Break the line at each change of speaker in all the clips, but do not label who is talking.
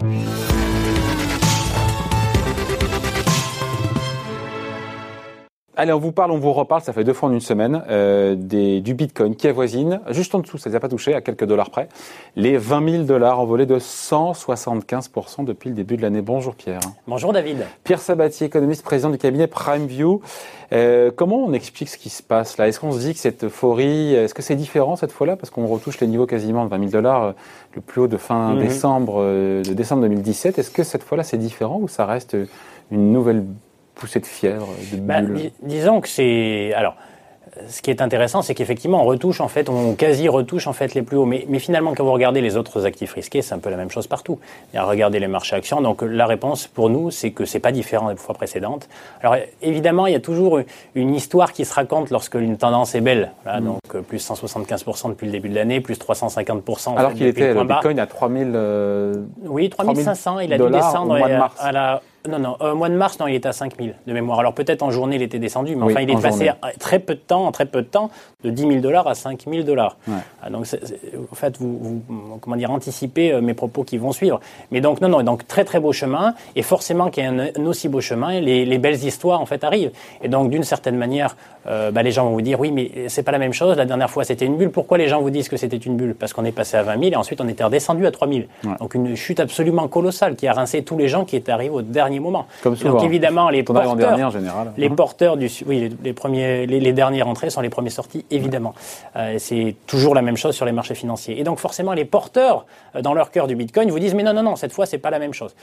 Thank you. Allez, on vous parle, on vous reparle, ça fait deux fois en une semaine, euh, des, du Bitcoin qui avoisine, juste en dessous, ça ne les a pas touché, à quelques dollars près, les 20 000 dollars envolés de 175% depuis le début de l'année. Bonjour Pierre.
Bonjour David.
Pierre Sabatier, économiste, président du cabinet PrimeView. Euh, comment on explique ce qui se passe là? Est-ce qu'on se dit que cette euphorie, est-ce que c'est différent cette fois-là? Parce qu'on retouche les niveaux quasiment de 20 000 dollars, euh, le plus haut de fin
Mhm.
décembre, de décembre 2017. Est-ce que cette fois-là c'est différent ou ça reste une nouvelle poussée de fièvre, de
Bah, dis- disons que c'est alors. Ce qui est intéressant, c'est qu'effectivement, on retouche en fait, on quasi retouche en fait les plus hauts. Mais, mais finalement, quand vous regardez les autres actifs risqués, c'est un peu la même chose partout. Et à regarder les marchés actions. Donc la réponse pour nous, c'est que c'est pas différent des fois précédentes. Alors évidemment, il y a toujours une histoire qui se raconte lorsque une tendance est belle. Voilà, Donc euh, plus 175% depuis le début de l'année, plus 350% en
Alors qu'il était,
le
le. Bitcoin à 3000. euh,
Oui, 3500, il a dû descendre
au mois de
à-
mars.
à la. Non, non, au mois de mars, non, il était à 5000 de mémoire. Alors peut-être en journée, il était descendu, mais
Oui,
enfin, il est passé à très peu de temps, en très peu de temps, de 10 000 dollars à 5 000 dollars.
Ouais.
Ah, donc, en fait, vous, vous- comment dire, anticipez euh, mes propos qui vont suivre. Mais donc, non, non, donc très très beau chemin, et forcément qu'il y a un, un aussi beau chemin, les, les belles histoires en fait arrivent. Et donc, d'une certaine manière, euh, bah, les gens vont vous dire, oui, mais c'est pas la même chose. La dernière fois, c'était une bulle. Pourquoi les gens vous disent que c'était une bulle? Parce qu'on est passé à 20 000 et ensuite on était redescendu à 3 000.
Ouais.
Donc une chute absolument colossale qui a rincé tous les gens qui étaient arrivés au dernier moment.
Comme souvent.
Donc évidemment, les porteurs,
dernier en général.
les
Hein
porteurs du, oui, les, les premiers, les, les dernières entrées sont les premiers sortis, évidemment. Euh, c'est toujours la même chose sur les marchés financiers. Et donc forcément, les porteurs, euh, dans leur cœur du Bitcoin, vous disent mais non, non, non, cette fois, c'est pas la même chose.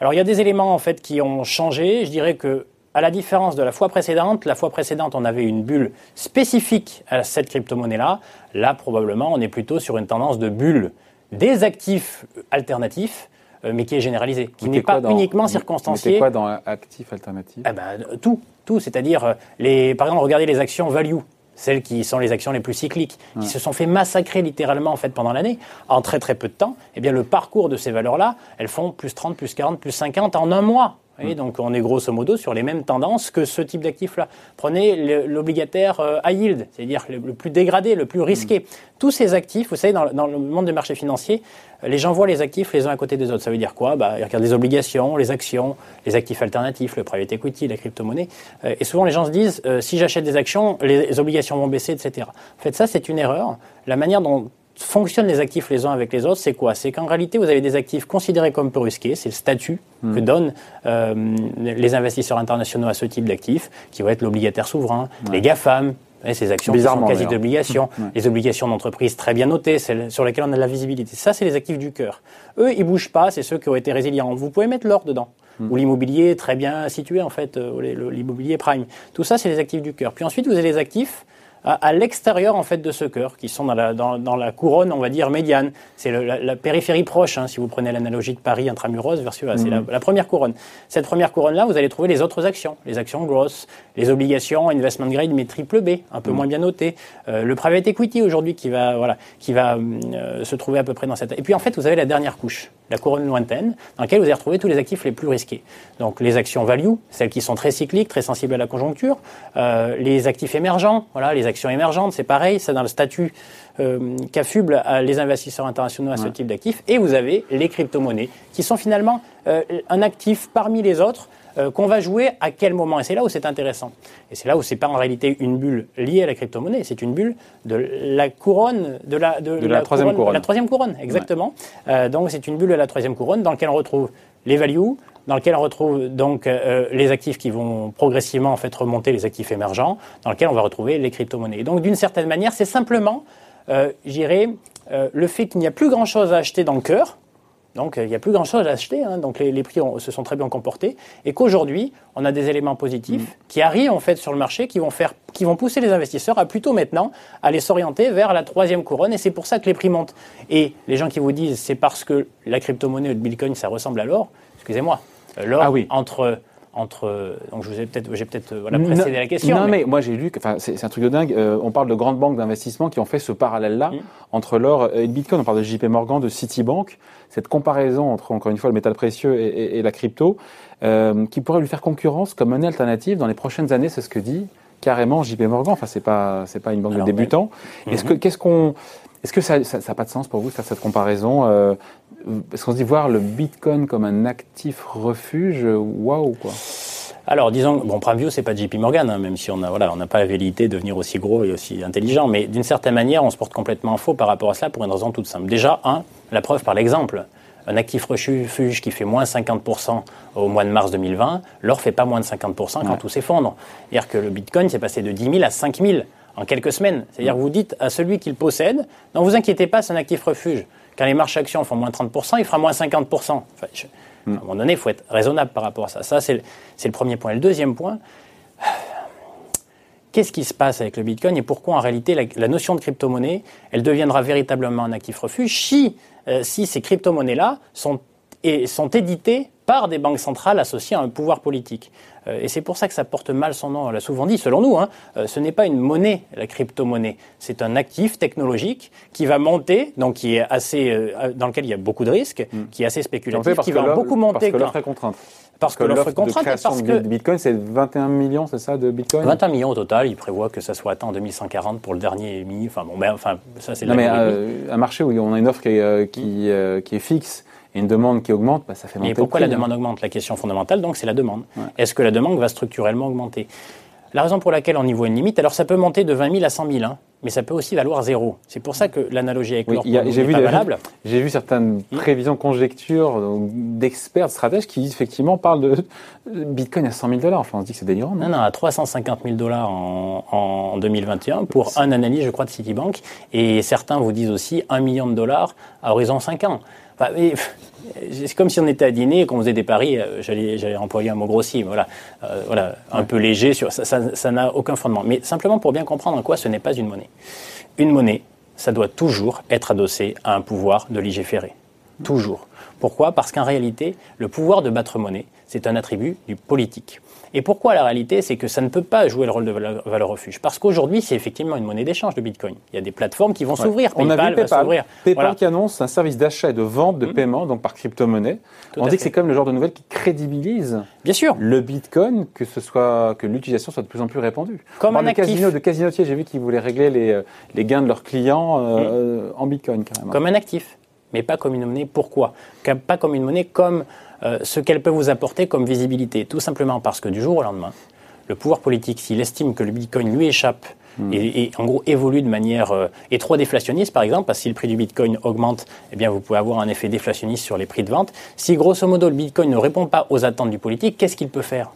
Alors il y a des éléments en fait qui ont changé. Je dirais que à la différence de la fois précédente, la fois précédente, on avait une bulle spécifique à cette crypto-monnaie-là. Là, probablement, on est plutôt sur une tendance de bulle des actifs alternatifs, euh, mais qui est généralisée, qui n'est pas
dans-
uniquement
vous
circonstanciée.
mettez quoi dans actif alternatif?
Ah ben, tout, tout, c'est-à-dire euh, les, par exemple, regardez les actions value, celles qui sont les actions les plus cycliques, qui se sont fait massacrer littéralement en fait pendant l'année, en très très peu de temps. Eh bien, le parcours de ces valeurs-là, elles font plus 30, plus 40, plus 50 en un mois. Donc on est grosso modo sur les mêmes tendances que ce type d'actif-là. Prenez l'obligataire euh, high yield, c'est-à-dire le, plus dégradé, le plus risqué. Tous ces actifs, vous savez, dans, dans le monde des marchés financiers, euh, les gens voient les actifs les uns à côté des autres. Ça veut dire quoi? Bah, Ils regardent les obligations, les actions, les actifs alternatifs, le private equity, la crypto-monnaie. Euh, et souvent, les gens se disent, euh, si j'achète des actions, les, les obligations vont baisser, etc. En fait, ça, c'est une erreur. La manière dont fonctionnent les actifs les uns avec les autres, c'est quoi? C'est qu'en réalité, vous avez des actifs considérés comme peu risqués, c'est le statut que donnent euh, les investisseurs internationaux à ce type d'actifs, qui va être l'obligataire souverain, les GAFAM, et ces actions qui sont
Bizarrement,
quasi
d'ailleurs.
d'obligations, les obligations d'entreprises très bien notées, celles sur lesquelles on a de la visibilité. Ça, c'est les actifs du cœur. Eux, ils bougent pas, c'est ceux qui ont été résilients. Vous pouvez mettre l'or dedans. Ou l'immobilier très bien situé, en fait, euh, l'immobilier prime. Tout ça, c'est les actifs du cœur. Puis ensuite, vous avez les actifs à, à l'extérieur en fait de ce cœur, qui sont dans la, dans, dans la couronne, on va dire médiane. C'est la, la périphérie proche, hein, si vous prenez l'analogie de Paris intramuros versus c'est la, la première couronne. Cette première couronne-là, vous allez trouver les autres actions, les actions grosses, les obligations investment grade mais triple B, un peu moins bien notées, Euh, le private equity aujourd'hui qui va voilà, qui va euh, se trouver à peu près dans cette. Et puis en fait, vous avez la dernière couche, la couronne lointaine, dans laquelle vous allez retrouver tous les actifs les plus risqués. Donc les actions value, celles qui sont très cycliques, très sensibles à la conjoncture, euh, les actifs émergents, voilà, les actions émergentes, c'est pareil, c'est dans le statut euh, qu'affublent euh, les investisseurs internationaux à ce type d'actifs. Et vous avez les crypto-monnaies, qui sont finalement euh, un actif parmi les autres euh, qu'on va jouer à quel moment. Et c'est là où c'est intéressant. Et c'est là où c'est pas en réalité une bulle liée à la crypto-monnaie, c'est une bulle de la couronne, de la,
De la troisième couronne.
La troisième couronne, exactement. Euh, donc c'est une bulle de la troisième couronne dans laquelle on retrouve les values, dans lequel on retrouve donc euh, les actifs qui vont progressivement en fait remonter, les actifs émergents, dans lequel on va retrouver les crypto-monnaies. Et donc d'une certaine manière, c'est simplement, euh, j'irais, euh, le fait qu'il n'y a plus grand-chose à acheter dans le cœur, donc euh, il n'y a plus grand-chose à acheter, hein, donc les, les prix ont- se sont très bien comportés, et qu'aujourd'hui, on a des éléments positifs qui arrivent en fait sur le marché, qui vont, faire, qui vont pousser les investisseurs à plutôt maintenant aller s'orienter vers la troisième couronne, et c'est pour ça que les prix montent. Et les gens qui vous disent c'est parce que la crypto-monnaie ou le bitcoin, ça ressemble à l'or, excusez-moi, l'or
Ah oui.
entre... Entre, donc je vous ai peut-être, j'ai peut-être euh, voilà, précédé
Non,
la question.
Non, mais, moi j'ai lu, enfin, c'est un truc de dingue. euh, on parle de grandes banques d'investissement qui ont fait ce parallèle-là
Mm.
entre l'or et le bitcoin. On parle de JP Morgan, de Citibank. Cette comparaison entre, encore une fois, le métal précieux et, et- et la crypto, euh, qui pourrait lui faire concurrence comme monnaie alternative dans les prochaines années, c'est ce que dit carrément JP Morgan. Enfin, c'est pas, c'est pas une banque
Alors,
de débutants. Est-ce que, qu'est-ce qu'on, est-ce que ça, ça, ça a pas de sens pour vous de faire cette comparaison euh, Parce qu'on se dit voir le Bitcoin comme un actif refuge, waouh quoi.
Alors, disons, bon, PrimeView, c'est pas JP Morgan, hein, même si on a, voilà, on n'a pas la vérité de devenir aussi gros et aussi intelligent, mais d'une certaine manière, on se porte complètement faux par rapport à cela pour une raison toute simple. Déjà, un, la preuve par l'exemple. Un actif refuge qui fait moins 50% au mois de mars 2020, l'or fait pas moins de 50% quand tout s'effondre. C'est-à-dire que le Bitcoin s'est passé de 10 000 à 5 000 en quelques semaines. C'est-à-dire que vous dites à celui qui le possède, non, vous inquiétez pas, c'est un actif refuge. Quand les marchés actions font moins 30%, il fera moins 50%. Enfin, à un moment donné, il faut être raisonnable par rapport à ça. Ça, c'est le, premier point. Et le deuxième point, qu'est-ce qui se passe avec le Bitcoin et pourquoi en réalité la, notion de crypto-monnaie, elle deviendra véritablement un actif refuge si, euh, si ces crypto-monnaies-là sont, sont éditées par des banques centrales associées à un pouvoir politique. Euh, et c'est pour ça que ça porte mal son nom. On l'a souvent dit, selon nous, hein, euh, ce n'est pas une monnaie, la crypto-monnaie. C'est un actif technologique qui va monter, donc qui est assez, euh, dans lequel il y a beaucoup de risques, mm. qui est assez spéculatif, qui va beaucoup monter.
Parce que l'offre est contrainte.
Parce, que, l'offre est contrainte
parce que Bitcoin, c'est 21 millions, c'est ça, de Bitcoin?
21 millions au total. Il prévoit que ça soit atteint en 2140 pour le dernier mini. Enfin bon, ben, enfin ça c'est.
Non mais un marché où on a une offre qui est, qui, qui est fixe et une demande qui augmente, bah, ça fait monter.
Et pourquoi la
hein.
demande augmente? La question fondamentale, donc, c'est la demande. Est-ce que la demande va structurellement augmenter? La raison pour laquelle on y voit une limite, alors ça peut monter de 20 000 à 100 000, hein, mais ça peut aussi valoir zéro. C'est pour ça que l'analogie avec l'or n'est pas valable.
J'ai vu certaines hmm. prévisions, conjectures d'experts, de stratèges qui effectivement parlent de Bitcoin à 100 000 dollars. Enfin, on se dit que c'est délirant.
Non, non, à 350 000 dollars en, en 2021 pour un analyse, je crois, de Citibank. Et certains vous disent aussi 1 million de dollars à horizon 5 ans c'est comme si on était à dîner et qu'on faisait des paris, euh, j'allais employer un mot grossier, voilà, euh, voilà un peu léger, sur, ça n'a aucun fondement. Mais simplement pour bien comprendre en quoi ce n'est pas une monnaie. Une monnaie, ça doit toujours être adossé à un pouvoir de légiférer. Toujours. Pourquoi? Parce qu'en réalité, le pouvoir de battre monnaie, c'est un attribut du politique. Et pourquoi la réalité C'est que ça ne peut pas jouer le rôle de valeur, refuge. Parce qu'aujourd'hui, c'est effectivement une monnaie d'échange de Bitcoin. Il y a des plateformes qui vont s'ouvrir.
On a vu PayPal, PayPal qui annonce un service d'achat et de vente de mmh. paiement, donc par crypto-monnaie. On dit que c'est comme le genre de nouvelle qui crédibilise
Bien sûr.
le Bitcoin, que ce soit que l'utilisation soit de plus en plus répandue.
Comme un
casino, de casinotiers, j'ai vu qu'ils voulaient régler les, euh, les, gains de leurs clients euh, mmh. en Bitcoin carrément.
Comme un actif, mais pas comme une monnaie. Pourquoi? Pas comme une monnaie, comme euh, ce qu'elle peut vous apporter comme visibilité. Tout simplement parce que du jour au lendemain, le pouvoir politique, s'il estime que le Bitcoin lui échappe hmm. et, en gros évolue de manière euh, et trop déflationniste par exemple parce que si le prix du Bitcoin augmente eh bien vous pouvez avoir un effet déflationniste sur les prix de vente si grosso modo le Bitcoin ne répond pas aux attentes du politique qu'est-ce qu'il peut faire?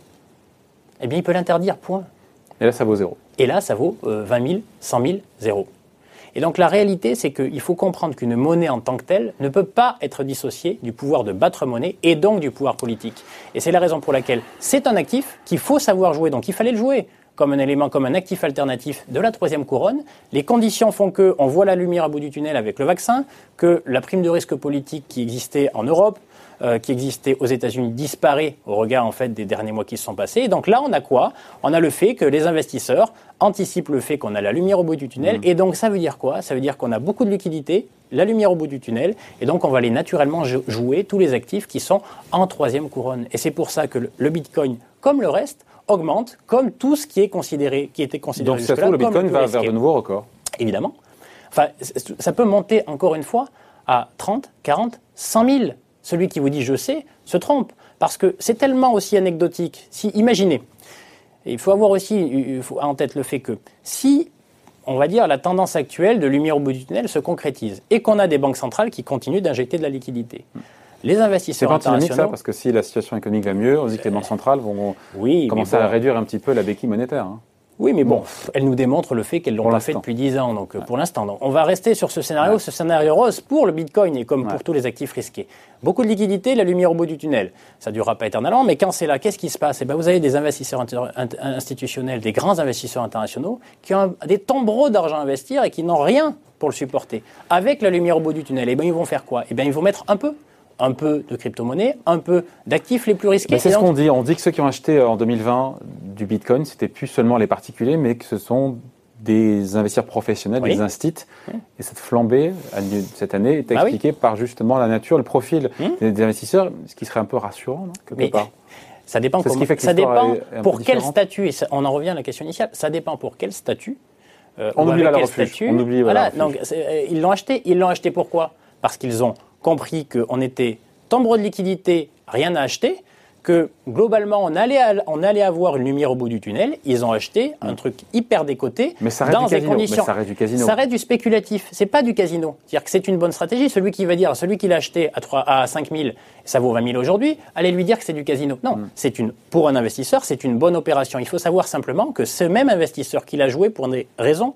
Eh bien il peut l'interdire point
et là ça vaut zéro
et là ça vaut 20 000 100 000 zéro et donc la réalité, c'est qu'il faut comprendre qu'une monnaie en tant que telle ne peut pas être dissociée du pouvoir de battre monnaie et donc du pouvoir politique. Et c'est la raison pour laquelle c'est un actif qu'il faut savoir jouer. Donc il fallait le jouer comme un élément, comme un actif alternatif de la troisième couronne. Les conditions font qu'on voit la lumière à bout du tunnel avec le vaccin, que la prime de risque politique qui existait en Europe, euh, qui existait aux États-Unis disparaît au regard en fait des derniers mois qui se sont passés. donc là, on a quoi? On a le fait que les investisseurs anticipent le fait qu'on a la lumière au bout du tunnel. Mmh. Et donc ça veut dire quoi? Ça veut dire qu'on a beaucoup de liquidités, la lumière au bout du tunnel, et donc on va aller naturellement jouer tous les actifs qui sont en troisième couronne. Et c'est pour ça que le Bitcoin, comme le reste, augmente, comme tout ce qui est considéré, qui était considéré
Donc ça se le Bitcoin va vers de nouveaux records.
Évidemment. Enfin, ça peut monter encore une fois à 30, 40, 100 000 celui qui vous dit je sais se trompe. Parce que c'est tellement aussi anecdotique. Si, imaginez, il faut avoir aussi en tête le fait que si, on va dire, la tendance actuelle de lumière au bout du tunnel se concrétise et qu'on a des banques centrales qui continuent d'injecter de la liquidité, les investisseurs internationaux.
ça, parce que si la situation économique va mieux, on dit que les banques centrales vont commencer à réduire un petit peu la béquille monétaire. Hein.
Oui, mais bon, elle nous démontre le fait qu'elle l'ont pas fait depuis 10 ans. Donc, pour l'instant, on va rester sur ce scénario, ce scénario rose pour le Bitcoin et comme pour tous les actifs risqués. Beaucoup de liquidités, la lumière au bout du tunnel. Ça ne durera pas éternellement, mais quand c'est là, qu'est-ce qui se passe? Eh ben, Vous avez des investisseurs institutionnels, des grands investisseurs internationaux qui ont des tombereaux d'argent à investir et qui n'ont rien pour le supporter. Avec la lumière au bout du tunnel, eh ben, ils vont faire quoi? Eh ben, Ils vont mettre un peu un peu de crypto-monnaie, un peu d'actifs les plus risqués.
c'est ce qu'on dit. On dit que ceux qui ont acheté euh, en 2020 du Bitcoin, c'était plus seulement les particuliers, mais que ce sont des investisseurs professionnels, des instituts. Et cette flambée cette année est bah expliquée par justement la nature, le profil hmm. des, investisseurs, ce qui serait un peu rassurant, non, quelque
mais, Ça dépend, ça dépend pour quel statut, et on en revient à la question initiale, ça dépend pour quel statut.
Euh, on, oublie la refuge. on oublie
voilà, donc, euh, ils l'ont acheté. Ils l'ont acheté pourquoi? Parce qu'ils ont compris qu'on était tombereau de liquidité, rien à acheter, que globalement on allait, on allait avoir une lumière au bout du tunnel. Ils ont acheté un truc hyper décoté
mais ça
dans des conditions.
Mais ça reste du casino.
Ça reste du spéculatif. C'est pas du casino. C'est-à-dire que c'est une bonne stratégie. Celui qui va dire, celui qui l'a acheté à 3, à 5 000, ça vaut 20 000 aujourd'hui, allez lui dire que c'est du casino. Non,
Mm.
c'est une, pour un investisseur, c'est une bonne opération. Il faut savoir simplement que ce même investisseur qui l'a joué pour des raisons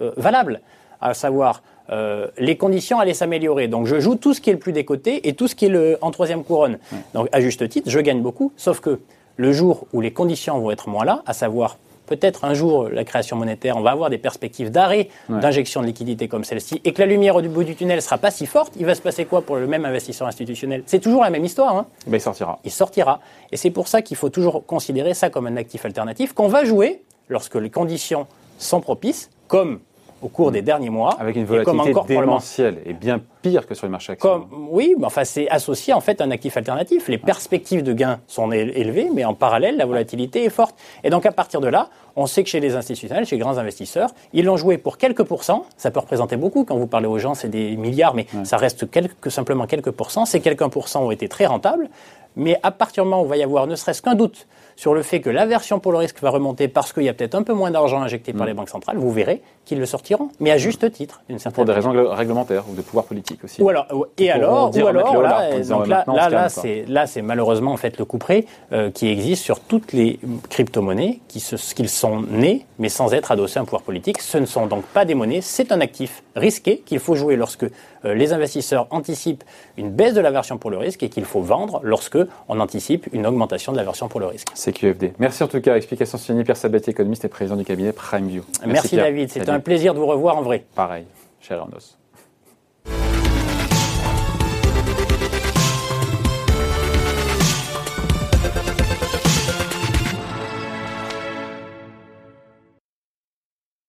euh, valables, à savoir euh, les conditions allaient s'améliorer. Donc je joue tout ce qui est le plus décoté et tout ce qui est le, en troisième couronne. Donc à juste titre, je gagne beaucoup, sauf que le jour où les conditions vont être moins là, à savoir peut-être un jour la création monétaire, on va avoir des perspectives d'arrêt
Ouais.
d'injection de liquidité comme celle-ci, et que la lumière au bout du tunnel sera pas si forte, il va se passer quoi pour le même investisseur institutionnel? C'est toujours la même histoire. Hein
Ben, il sortira.
il sortira. Et c'est pour ça qu'il faut toujours considérer ça comme un actif alternatif qu'on va jouer lorsque les conditions sont propices, comme au cours des derniers mois,
Avec une
et comme
volatilité
moment.
démentielle et bien pire que sur les marchés actions.
Comme, oui, mais enfin, c'est associé en fait à un actif alternatif. Les perspectives de gains sont éle- élevées, mais en parallèle, la volatilité est forte. Et donc, à partir de là, on sait que chez les institutionnels, chez les grands investisseurs, ils l'ont joué pour quelques pourcents. Ça peut représenter beaucoup. Quand vous parlez aux gens, c'est des milliards, mais ça reste quelques, simplement quelques pourcents. Ces quelques pourcents ont été très rentables. Mais à partir du moment où il va y avoir ne serait-ce qu'un doute sur le fait que l'aversion pour le risque va remonter parce qu'il y a peut-être un peu moins d'argent injecté par les banques centrales, vous verrez qu'ils le sortiront, mais à juste titre, d'une certaine
Pour des raisons gl- réglementaires ou de pouvoir politique aussi.
Ou alors, et alors, ou alors, là, donc c'est là, c'est malheureusement en fait le coup près euh, qui existe sur toutes les crypto-monnaies qui qu'ils sont nés, mais sans être adossés à un pouvoir politique. Ce ne sont donc pas des monnaies, c'est un actif risqué qu'il faut jouer lorsque les investisseurs anticipent une baisse de l'aversion pour le risque et qu'il faut vendre lorsque on anticipe une augmentation de l'aversion pour le risque.
C'est QFD. Merci en tout cas. Explication signée Pierre Sabatier, économiste et président du cabinet PrimeView.
Merci,
Pierre.
David, c'est un plaisir de vous revoir en vrai.
Pareil, cher Ernos.